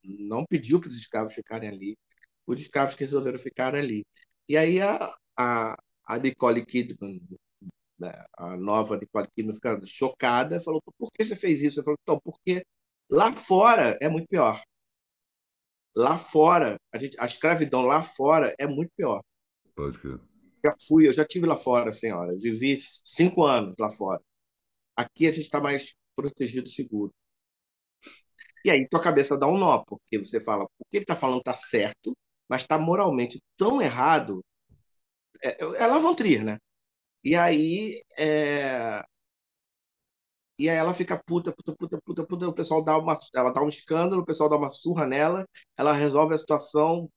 não pediu para os escravos ficarem ali, os escravos que resolveram ficar ali. E aí a, a, a Nicole Kidman, né, a nova Nicole Kidman, fica chocada, falou: por que você fez isso? Eu falou: então, porque lá fora é muito pior. Lá fora, a, gente, a escravidão lá fora é muito pior. Pode crer. Já fui, eu já tive lá fora, senhora. Vivi cinco anos lá fora. Aqui a gente está mais protegido, seguro. E aí tua cabeça dá um nó, porque você fala, o que ele está falando está certo, mas está moralmente tão errado. É, é Lavantrir, né? E aí, é... e aí ela fica puta, puta, puta, puta, puta. O pessoal dá uma, ela dá um escândalo, o pessoal dá uma surra nela, ela resolve a situação,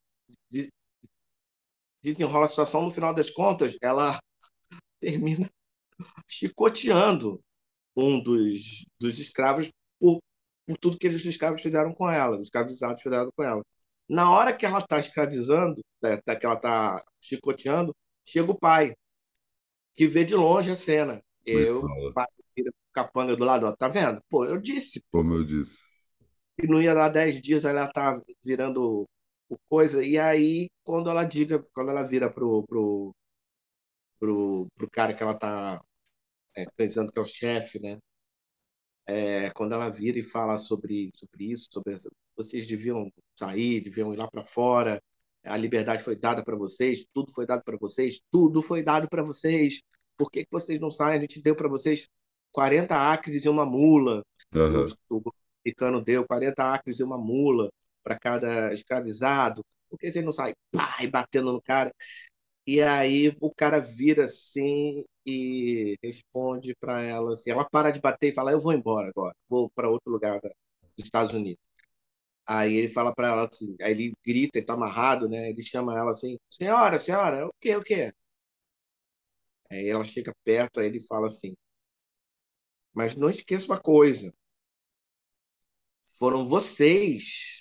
desenrola a situação. No final das contas, ela [laughs] termina chicoteando um dos, dos escravos por, por tudo que os escravos fizeram com ela, os escravizados fizeram com ela. Na hora que ela está escravizando, né, tá, que ela está chicoteando, chega o pai, que vê de longe a cena. Eu, o pai capanga do lado, ó, tá vendo? Pô, eu disse. Como eu disse. Que não ia dar 10 dias, ela tá virando o coisa. E aí, quando ela diga, quando ela vira pro, pro, pro, pro cara que ela tá é, pensando que é o chefe, né? É, quando ela vira e fala sobre, sobre isso, sobre vocês deviam sair, deviam ir lá para fora, a liberdade foi dada para vocês, tudo foi dado para vocês, tudo foi dado para vocês. Por que, que vocês não saem? A gente deu para vocês 40 acres e uma mula. Uhum. O, americano deu 40 acres e uma mula para cada escravizado. Por que vocês não saem? E batendo no cara. E aí o cara vira assim e responde para ela assim, ela para de bater e fala: "Eu vou embora agora, vou para outro lugar dos Estados Unidos". Aí ele fala para ela assim, aí ele grita, ele tá amarrado, né? Ele chama ela assim: "Senhora, senhora, o quê, o quê?" Aí ela chega perto, aí ele fala assim: "Mas não esqueça uma coisa. Foram vocês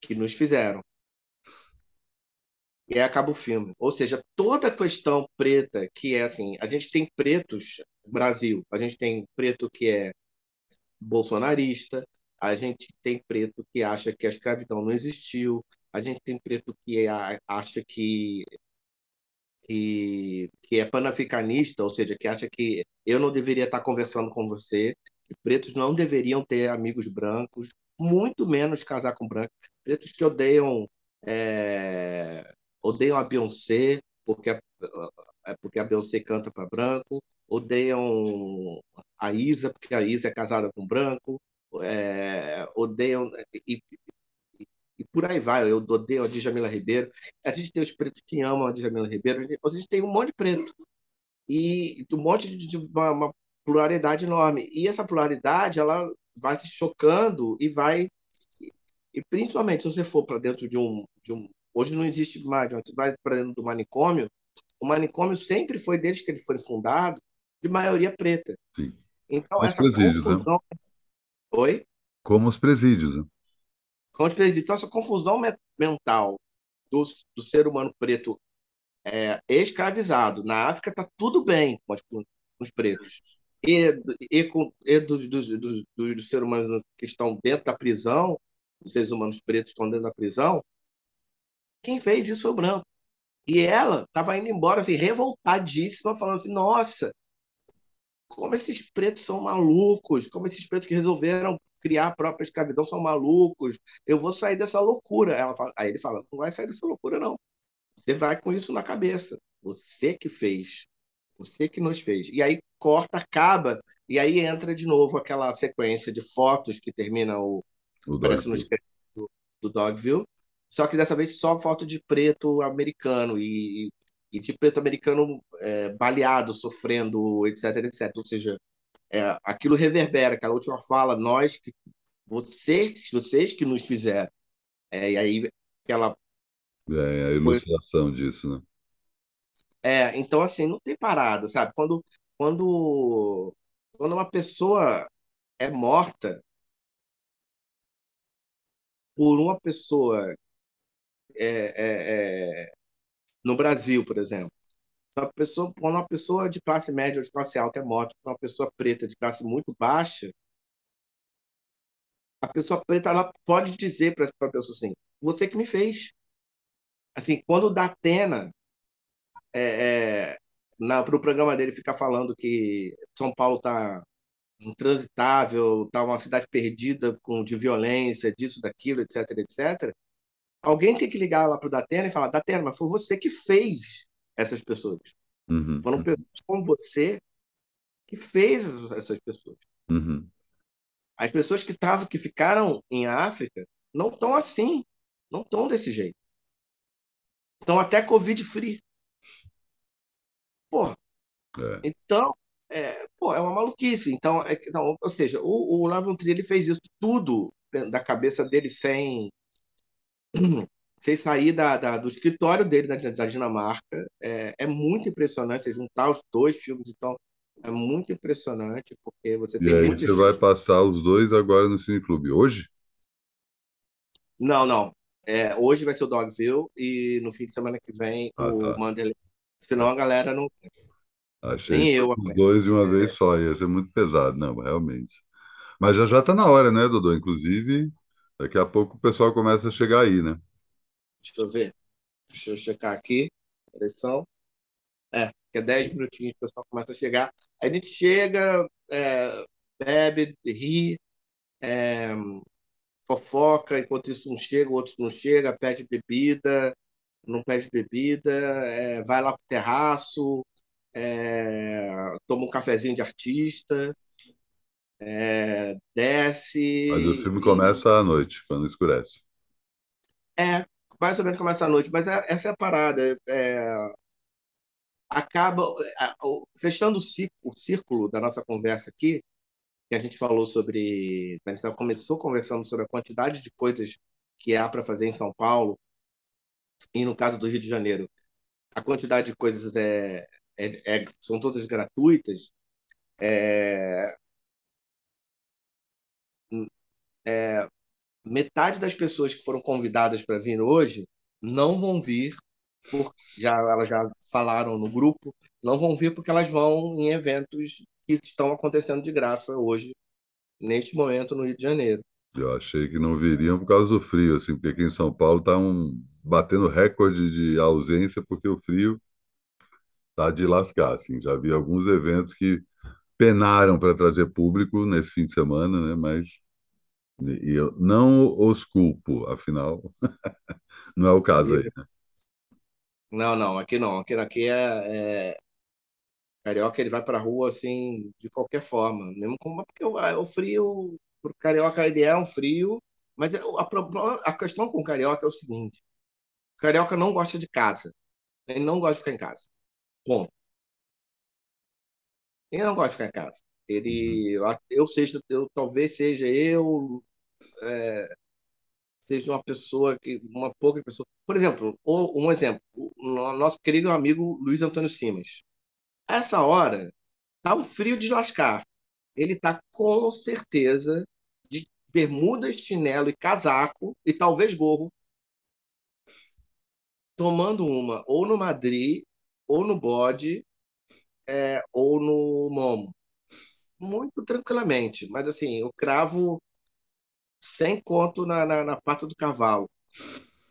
que nos fizeram. E aí acaba o filme. Ou seja, toda a questão preta, que é assim, a gente tem pretos Brasil, a gente tem preto que é bolsonarista, a gente tem preto que acha que a escravidão não existiu, a gente tem preto que é, acha que, que, que é panafricanista, ou seja, que acha que eu não deveria estar conversando com você, que pretos não deveriam ter amigos brancos, muito menos casar com brancos, pretos que odeiam é, odeiam a Beyoncé porque a, porque a Beyoncé canta para branco, odeiam a Isa porque a Isa é casada com branco, é, odeiam e, e, e, por aí vai. Eu odeio a Djamila Ribeiro. A gente tem os pretos que amam a Djamila Ribeiro. A gente tem um monte de preto e um monte de, de uma, uma pluralidade enorme. E essa pluralidade ela vai se chocando e vai e principalmente se você for para dentro de um, de um Hoje não existe mais. Tu vai para dentro do manicômio, o manicômio sempre foi, desde que ele foi fundado, de maioria preta. Sim. Então, Como essa presídios, né? confusão. Né? Oi? Como os presídios. Né? Como os presídios. Então, essa confusão mental do, do ser humano preto é, escravizado. Na África está tudo bem com, com os pretos. E, e, com, e dos, dos, dos, dos seres humanos que estão dentro da prisão, os seres humanos pretos estão dentro da prisão, quem fez isso foi o branco. E ela estava indo embora, assim, revoltadíssima, falando assim: nossa, como esses pretos são malucos, como esses pretos que resolveram criar a própria escravidão são malucos, eu vou sair dessa loucura. Ela fala, aí ele fala: não vai sair dessa loucura, não. Você vai com isso na cabeça. Você que fez. Você que nos fez. E aí corta, acaba, e aí entra de novo aquela sequência de fotos que termina o. o parece no do, do Dogville, só que dessa vez só foto de preto americano e, e de preto americano é, baleado, sofrendo, etc, etc. Ou seja, é, aquilo reverbera, aquela última fala, nós que vocês, vocês que nos fizeram. É, e aí aquela é, a ilustração disso, né? É, então assim, não tem parada, sabe? Quando quando quando uma pessoa é morta por uma pessoa é, é, é, no Brasil, por exemplo. Uma pessoa, uma pessoa de classe média ou de classe alta é morta uma pessoa preta de classe muito baixa, a pessoa preta ela pode dizer para a pessoa assim: você que me fez. Assim, quando o Datena é, é, para o programa dele ficar falando que São Paulo está intransitável, está uma cidade perdida com de violência, disso, daquilo, etc, etc. Alguém tem que ligar lá para o Datena e falar: Datena, mas foi você que fez essas pessoas. Uhum. Foram pessoas como você que fez essas pessoas. Uhum. As pessoas que estavam, que ficaram em África, não estão assim, não estão desse jeito. Estão até Covid free. Porra. É. Então, é, pô, é uma maluquice. Então, é, então ou seja, o, o Lavon ele fez isso tudo da cabeça dele sem [clears throat] sem sair da, da, do escritório dele da, da Dinamarca. É, é, muito impressionante você juntar os dois filmes, então é muito impressionante, porque você e tem aí você vai passar os dois agora no Cine Clube. Hoje? Não, não. É, hoje vai ser o Dogville e no fim de semana que vem ah, o tá. Senão a galera não. Achei Nem eu. Os dois de uma é. vez só, ia ser muito pesado, não, realmente. Mas já já tá na hora, né, Dodô? Inclusive, Daqui a pouco o pessoal começa a chegar aí, né? Deixa eu ver. Deixa eu checar aqui. Eleição. É, que é 10 minutinhos, o pessoal começa a chegar. Aí a gente chega, é, bebe, ri, é, fofoca, enquanto isso um chega, outros não chega, pede bebida, não pede bebida, é, vai lá pro terraço, é, toma um cafezinho de artista, é, desce. Mas o filme começa à noite, quando escurece. É, mais ou menos começa à noite, mas é, essa é a parada. É, acaba fechando o círculo, da nossa conversa aqui, que a gente falou sobre. A gente começou conversando sobre a quantidade de coisas que há para fazer em São Paulo, e no caso do Rio de Janeiro, a quantidade de coisas é, é, é são todas gratuitas. É, é, metade das pessoas que foram convidadas para vir hoje não vão vir por, já elas já falaram no grupo, não vão vir porque elas vão em eventos que estão acontecendo de graça hoje, neste momento, no Rio de Janeiro. Eu achei que não viriam por causa do frio, assim, porque aqui em São Paulo está um, batendo recorde de ausência, porque o frio está de lascar. Assim. Já vi alguns eventos que penaram para trazer público nesse fim de semana, né? mas e eu não os culpo, afinal, [laughs] não é o caso aí. Né? Não, não, aqui não. Aqui, aqui é, é... Carioca ele vai para a rua assim de qualquer forma, mesmo como porque o, o frio, o carioca ele é um frio, mas é, a, a questão com o carioca é o seguinte: o carioca não gosta de casa, ele não gosta de ficar em casa. Bom, ele não gosta de ficar em casa. Ele, uhum. eu, eu seja, eu talvez seja eu, é, seja uma pessoa que uma pouca pessoa. Por exemplo, um exemplo, o nosso querido amigo Luiz Antônio Simas. Essa hora tá um frio de lascar. Ele tá com certeza de bermuda, chinelo e casaco e talvez gorro, tomando uma ou no Madrid, ou no bode, é, ou no Momo. Muito tranquilamente, mas assim, eu cravo sem conto na, na, na pata do cavalo.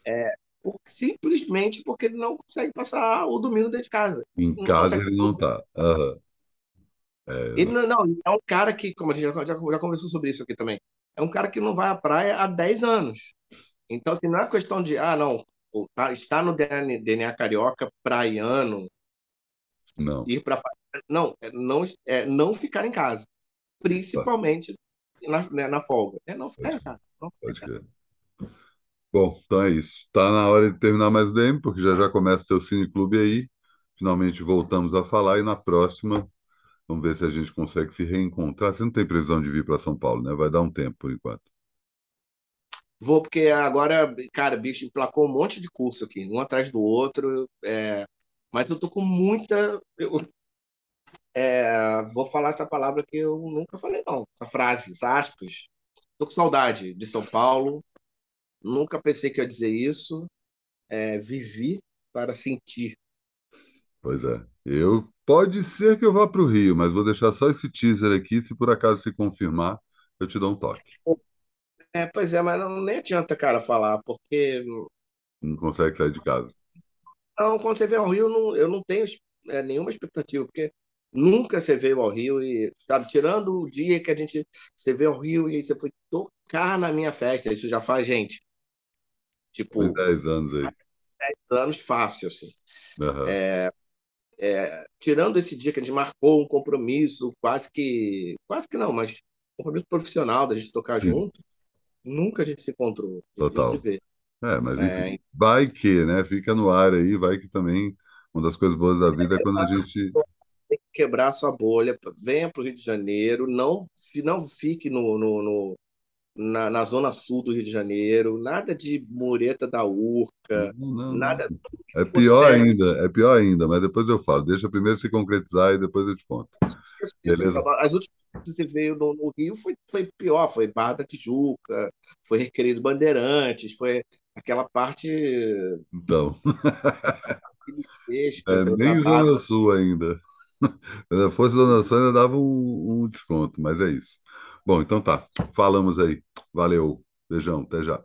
É, por, simplesmente porque ele não consegue passar o domingo dentro de casa. Em não casa ele não está. Uhum. É, ele não, não, é um cara que, como a gente já, já, já, conversou sobre isso aqui também, é um cara que não vai à praia há 10 anos. Então, assim, não é questão de, ah, não, tá, está no DNA, DNA carioca praiano, não. ir para não, é não, é não ficar em casa. Principalmente na, né, na folga. É não. Não em casa. Bom, então é isso. Está na hora de terminar mais o DM, porque já já começa o seu cineclube aí. Finalmente voltamos a falar e na próxima vamos ver se a gente consegue se reencontrar. Você não tem previsão de vir para São Paulo, né? Vai dar um tempo por enquanto. Vou, porque agora, cara, bicho, emplacou um monte de curso aqui, um atrás do outro. É... Mas eu tô com muita. Eu... É... Vou falar essa palavra que eu nunca falei, não. Essa frase, essas aspas. Tô com saudade de São Paulo, Nunca pensei que ia dizer isso. É, vivi para sentir. Pois é. Eu pode ser que eu vá para o Rio, mas vou deixar só esse teaser aqui. Se por acaso se confirmar, eu te dou um toque. É, pois é, mas não nem adianta, cara, falar, porque. Não consegue sair de casa. Não, quando você vem ao Rio, não, eu não tenho é, nenhuma expectativa, porque nunca você veio ao Rio e, sabe, tirando o dia que a gente. Você veio ao Rio e você foi tocar na minha festa, isso já faz, gente, Tipo, Foi 10 anos aí. 10 anos fácil, assim. Uhum. É, é, tirando esse dia que a gente marcou um compromisso, quase que. Quase que não, mas um compromisso profissional da gente tocar Sim. junto, nunca a gente se encontrou. Total. Se vê. É, mas enfim, é, vai que, né? Fica no ar aí, vai que também uma das coisas boas da vida é quando a gente. Tem que quebrar sua bolha, venha para o Rio de Janeiro, não, não fique no, no, no na, na zona sul do Rio de Janeiro, nada de mureta da Urca, não, não, nada. É pior ainda, é pior ainda, mas depois eu falo. Deixa primeiro se concretizar e depois eu te conto. Beleza? As últimas que você veio no, no, Rio foi, foi pior, foi Barra da Tijuca, foi Requerido Bandeirantes, foi aquela parte. Então. [laughs] é, nem Zona Sul ainda. Se fosse Zona Sul, ainda dava um, um desconto, mas é isso. Bom, então tá. Falamos aí. Valeu. Beijão. Até já.